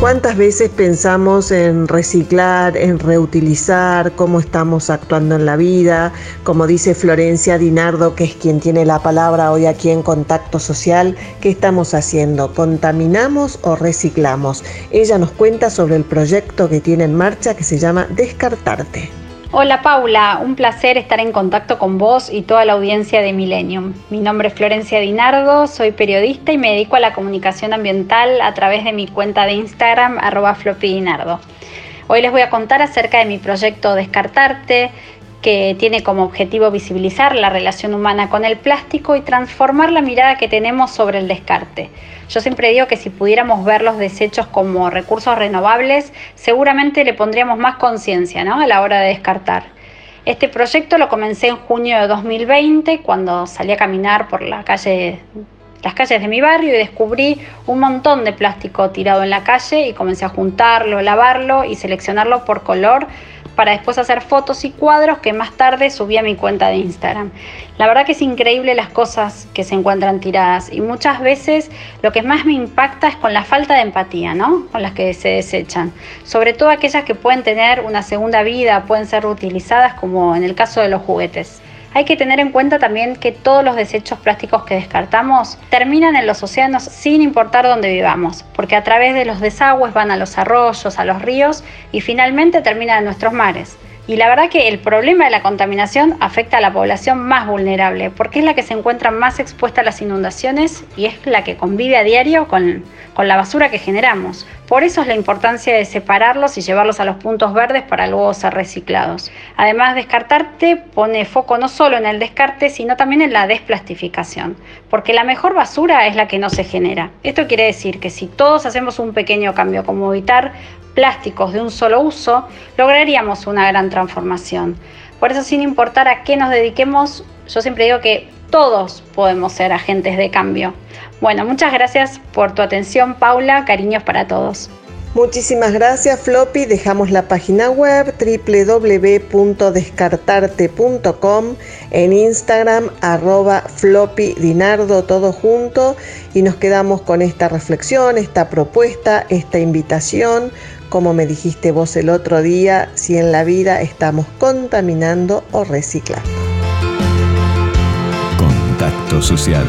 ¿Cuántas veces pensamos en reciclar, en reutilizar, cómo estamos actuando en la vida? Como dice Florencia Dinardo, que es quien tiene la palabra hoy aquí en Contacto Social, ¿qué estamos haciendo? ¿Contaminamos o reciclamos? Ella nos cuenta sobre el proyecto que tiene en marcha que se llama Descartarte. Hola Paula, un placer estar en contacto con vos y toda la audiencia de Millennium. Mi nombre es Florencia Dinardo, soy periodista y me dedico a la comunicación ambiental a través de mi cuenta de Instagram arroba floppydinardo. Hoy les voy a contar acerca de mi proyecto Descartarte, que tiene como objetivo visibilizar la relación humana con el plástico y transformar la mirada que tenemos sobre el descarte. Yo siempre digo que si pudiéramos ver los desechos como recursos renovables, seguramente le pondríamos más conciencia ¿no? a la hora de descartar. Este proyecto lo comencé en junio de 2020, cuando salí a caminar por la calle, las calles de mi barrio y descubrí un montón de plástico tirado en la calle y comencé a juntarlo, lavarlo y seleccionarlo por color para después hacer fotos y cuadros que más tarde subí a mi cuenta de Instagram. La verdad que es increíble las cosas que se encuentran tiradas y muchas veces lo que más me impacta es con la falta de empatía, ¿no? Con las que se desechan. Sobre todo aquellas que pueden tener una segunda vida, pueden ser reutilizadas como en el caso de los juguetes. Hay que tener en cuenta también que todos los desechos plásticos que descartamos terminan en los océanos sin importar dónde vivamos, porque a través de los desagües van a los arroyos, a los ríos y finalmente terminan en nuestros mares. Y la verdad que el problema de la contaminación afecta a la población más vulnerable, porque es la que se encuentra más expuesta a las inundaciones y es la que convive a diario con, con la basura que generamos. Por eso es la importancia de separarlos y llevarlos a los puntos verdes para luego ser reciclados. Además, descartarte pone foco no solo en el descarte, sino también en la desplastificación, porque la mejor basura es la que no se genera. Esto quiere decir que si todos hacemos un pequeño cambio, como evitar plásticos de un solo uso, lograríamos una gran transformación. Por eso, sin importar a qué nos dediquemos, yo siempre digo que todos podemos ser agentes de cambio. Bueno, muchas gracias por tu atención, Paula. Cariños para todos. Muchísimas gracias Floppy, dejamos la página web www.descartarte.com, en Instagram arroba Floppy Dinardo todo junto. Y nos quedamos con esta reflexión, esta propuesta, esta invitación. Como me dijiste vos el otro día, si en la vida estamos contaminando o reciclando. Contacto social